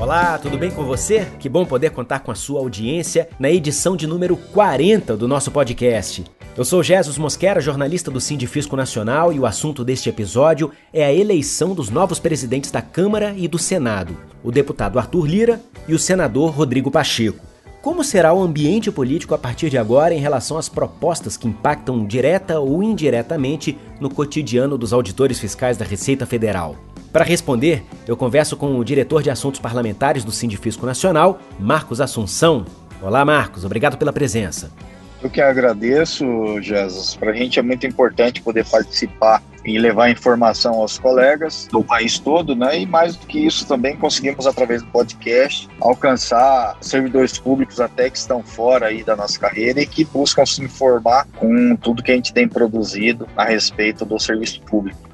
Olá, tudo bem com você? Que bom poder contar com a sua audiência na edição de número 40 do nosso podcast. Eu sou Jesus Mosquera, jornalista do Sindifisco Nacional, e o assunto deste episódio é a eleição dos novos presidentes da Câmara e do Senado, o deputado Arthur Lira e o senador Rodrigo Pacheco. Como será o ambiente político a partir de agora em relação às propostas que impactam direta ou indiretamente no cotidiano dos auditores fiscais da Receita Federal? Para responder, eu converso com o diretor de Assuntos Parlamentares do Sindifisco Nacional, Marcos Assunção. Olá, Marcos, obrigado pela presença. Eu que agradeço, Jesus. Para a gente é muito importante poder participar e levar informação aos colegas do país todo, né? E mais do que isso, também conseguimos, através do podcast, alcançar servidores públicos até que estão fora aí da nossa carreira e que buscam se informar com tudo que a gente tem produzido a respeito do serviço público.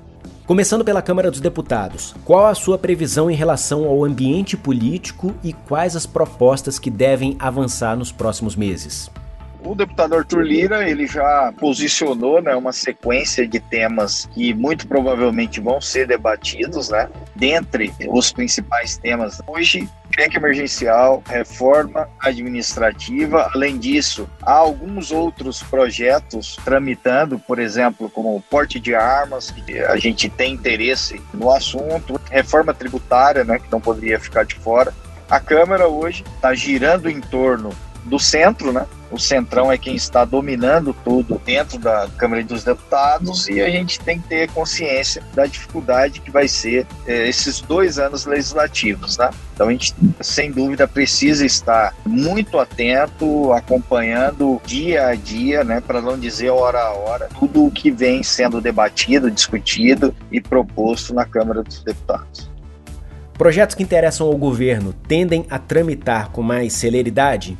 Começando pela Câmara dos Deputados, qual a sua previsão em relação ao ambiente político e quais as propostas que devem avançar nos próximos meses? O deputado Arthur Lira, ele já posicionou né, uma sequência de temas que muito provavelmente vão ser debatidos, né? Dentre os principais temas hoje, PEC emergencial, reforma administrativa. Além disso, há alguns outros projetos tramitando, por exemplo, como o porte de armas, que a gente tem interesse no assunto, reforma tributária, né, que não poderia ficar de fora. A Câmara hoje está girando em torno do centro, né? O centrão é quem está dominando tudo dentro da Câmara dos Deputados e a gente tem que ter consciência da dificuldade que vai ser é, esses dois anos legislativos, né? Então a gente, sem dúvida, precisa estar muito atento, acompanhando dia a dia, né? Para não dizer hora a hora, tudo o que vem sendo debatido, discutido e proposto na Câmara dos Deputados. Projetos que interessam ao governo tendem a tramitar com mais celeridade?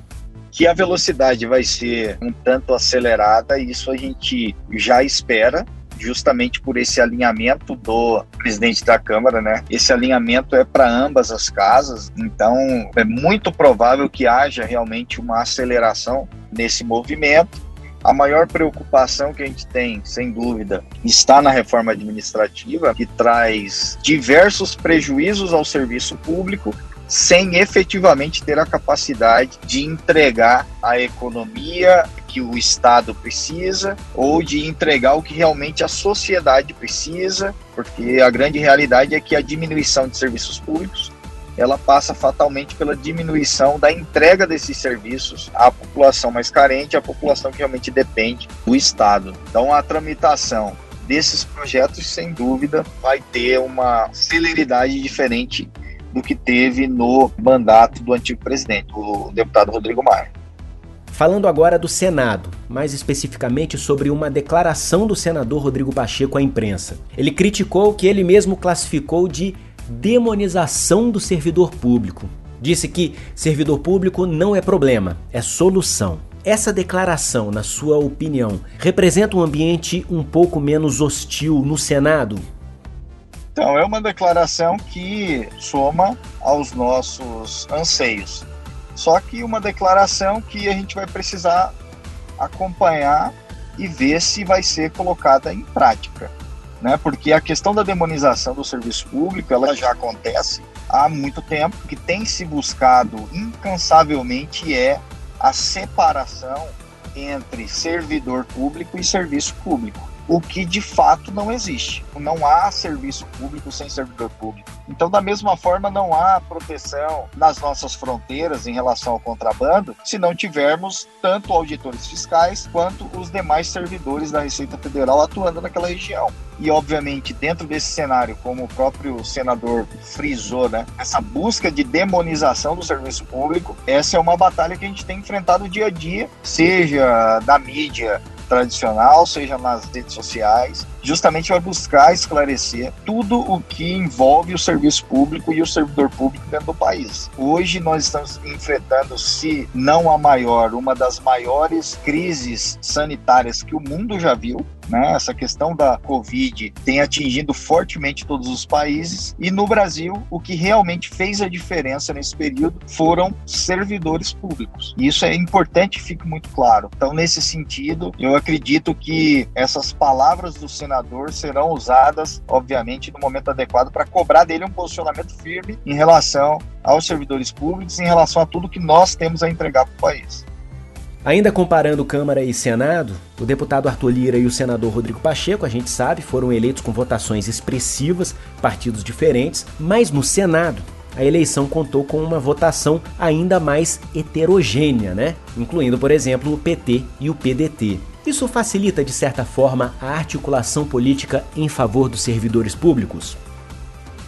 Que a velocidade vai ser um tanto acelerada, e isso a gente já espera, justamente por esse alinhamento do presidente da Câmara, né? Esse alinhamento é para ambas as casas, então é muito provável que haja realmente uma aceleração nesse movimento. A maior preocupação que a gente tem, sem dúvida, está na reforma administrativa, que traz diversos prejuízos ao serviço público sem efetivamente ter a capacidade de entregar a economia que o Estado precisa ou de entregar o que realmente a sociedade precisa, porque a grande realidade é que a diminuição de serviços públicos ela passa fatalmente pela diminuição da entrega desses serviços à população mais carente, à população que realmente depende do Estado. Então, a tramitação desses projetos, sem dúvida, vai ter uma celeridade diferente do que teve no mandato do antigo presidente, o deputado Rodrigo Maia. Falando agora do Senado, mais especificamente sobre uma declaração do senador Rodrigo Pacheco à imprensa. Ele criticou o que ele mesmo classificou de demonização do servidor público. Disse que servidor público não é problema, é solução. Essa declaração, na sua opinião, representa um ambiente um pouco menos hostil no Senado? Então, é uma declaração que soma aos nossos anseios. Só que uma declaração que a gente vai precisar acompanhar e ver se vai ser colocada em prática. Né? Porque a questão da demonização do serviço público ela já acontece há muito tempo. Que tem se buscado incansavelmente é a separação entre servidor público e serviço público o que de fato não existe. Não há serviço público sem servidor público. Então, da mesma forma, não há proteção nas nossas fronteiras em relação ao contrabando se não tivermos tanto auditores fiscais quanto os demais servidores da Receita Federal atuando naquela região. E, obviamente, dentro desse cenário, como o próprio senador frisou, né, essa busca de demonização do serviço público, essa é uma batalha que a gente tem enfrentado dia a dia, seja da mídia, tradicional, seja nas redes sociais, justamente vai buscar esclarecer tudo o que envolve o serviço público e o servidor público dentro do país. Hoje nós estamos enfrentando, se não a maior, uma das maiores crises sanitárias que o mundo já viu. Né? Essa questão da Covid tem atingido fortemente todos os países e no Brasil o que realmente fez a diferença nesse período foram servidores públicos. E isso é importante que fique muito claro. Então, nesse sentido, eu acredito que essas palavras do senador senador serão usadas, obviamente, no momento adequado para cobrar dele um posicionamento firme em relação aos servidores públicos, em relação a tudo que nós temos a entregar para o país. Ainda comparando Câmara e Senado, o deputado Arthur Lira e o senador Rodrigo Pacheco, a gente sabe, foram eleitos com votações expressivas, partidos diferentes, mas no Senado a eleição contou com uma votação ainda mais heterogênea, né? Incluindo, por exemplo, o PT e o PDT. Isso facilita, de certa forma, a articulação política em favor dos servidores públicos?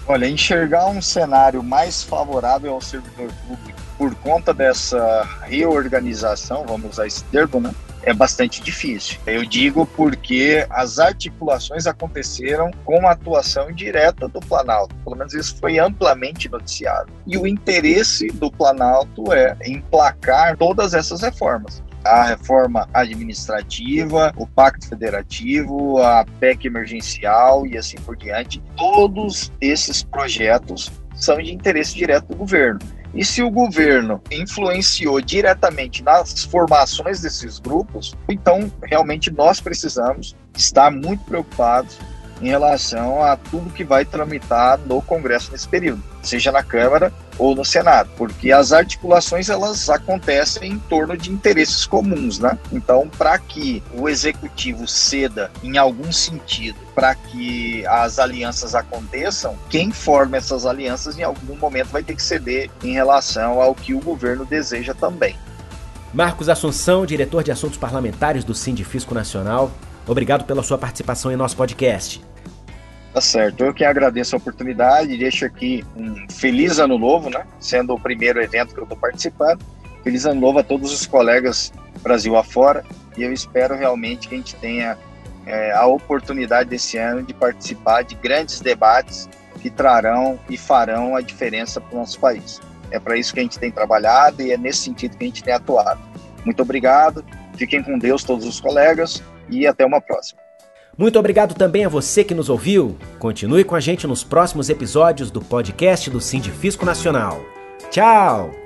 Olha, enxergar um cenário mais favorável ao servidor público por conta dessa reorganização, vamos usar esse termo, né? É bastante difícil. Eu digo porque as articulações aconteceram com a atuação direta do Planalto. Pelo menos isso foi amplamente noticiado. E o interesse do Planalto é emplacar todas essas reformas a reforma administrativa, o Pacto Federativo, a PEC emergencial e assim por diante. Todos esses projetos são de interesse direto do governo. E se o governo influenciou diretamente nas formações desses grupos, então realmente nós precisamos estar muito preocupados em relação a tudo que vai tramitar no Congresso nesse período, seja na Câmara ou no Senado, porque as articulações elas acontecem em torno de interesses comuns, né? Então, para que o executivo ceda em algum sentido, para que as alianças aconteçam, quem forma essas alianças em algum momento vai ter que ceder em relação ao que o governo deseja também. Marcos Assunção, diretor de Assuntos Parlamentares do Sindifisco Nacional, obrigado pela sua participação em nosso podcast. Tá certo. Eu que agradeço a oportunidade, deixo aqui um feliz ano novo, né? Sendo o primeiro evento que eu estou participando. Feliz ano novo a todos os colegas Brasil afora e eu espero realmente que a gente tenha é, a oportunidade desse ano de participar de grandes debates que trarão e farão a diferença para o nosso país. É para isso que a gente tem trabalhado e é nesse sentido que a gente tem atuado. Muito obrigado, fiquem com Deus todos os colegas e até uma próxima. Muito obrigado também a você que nos ouviu. Continue com a gente nos próximos episódios do podcast do Sindifisco Nacional. Tchau!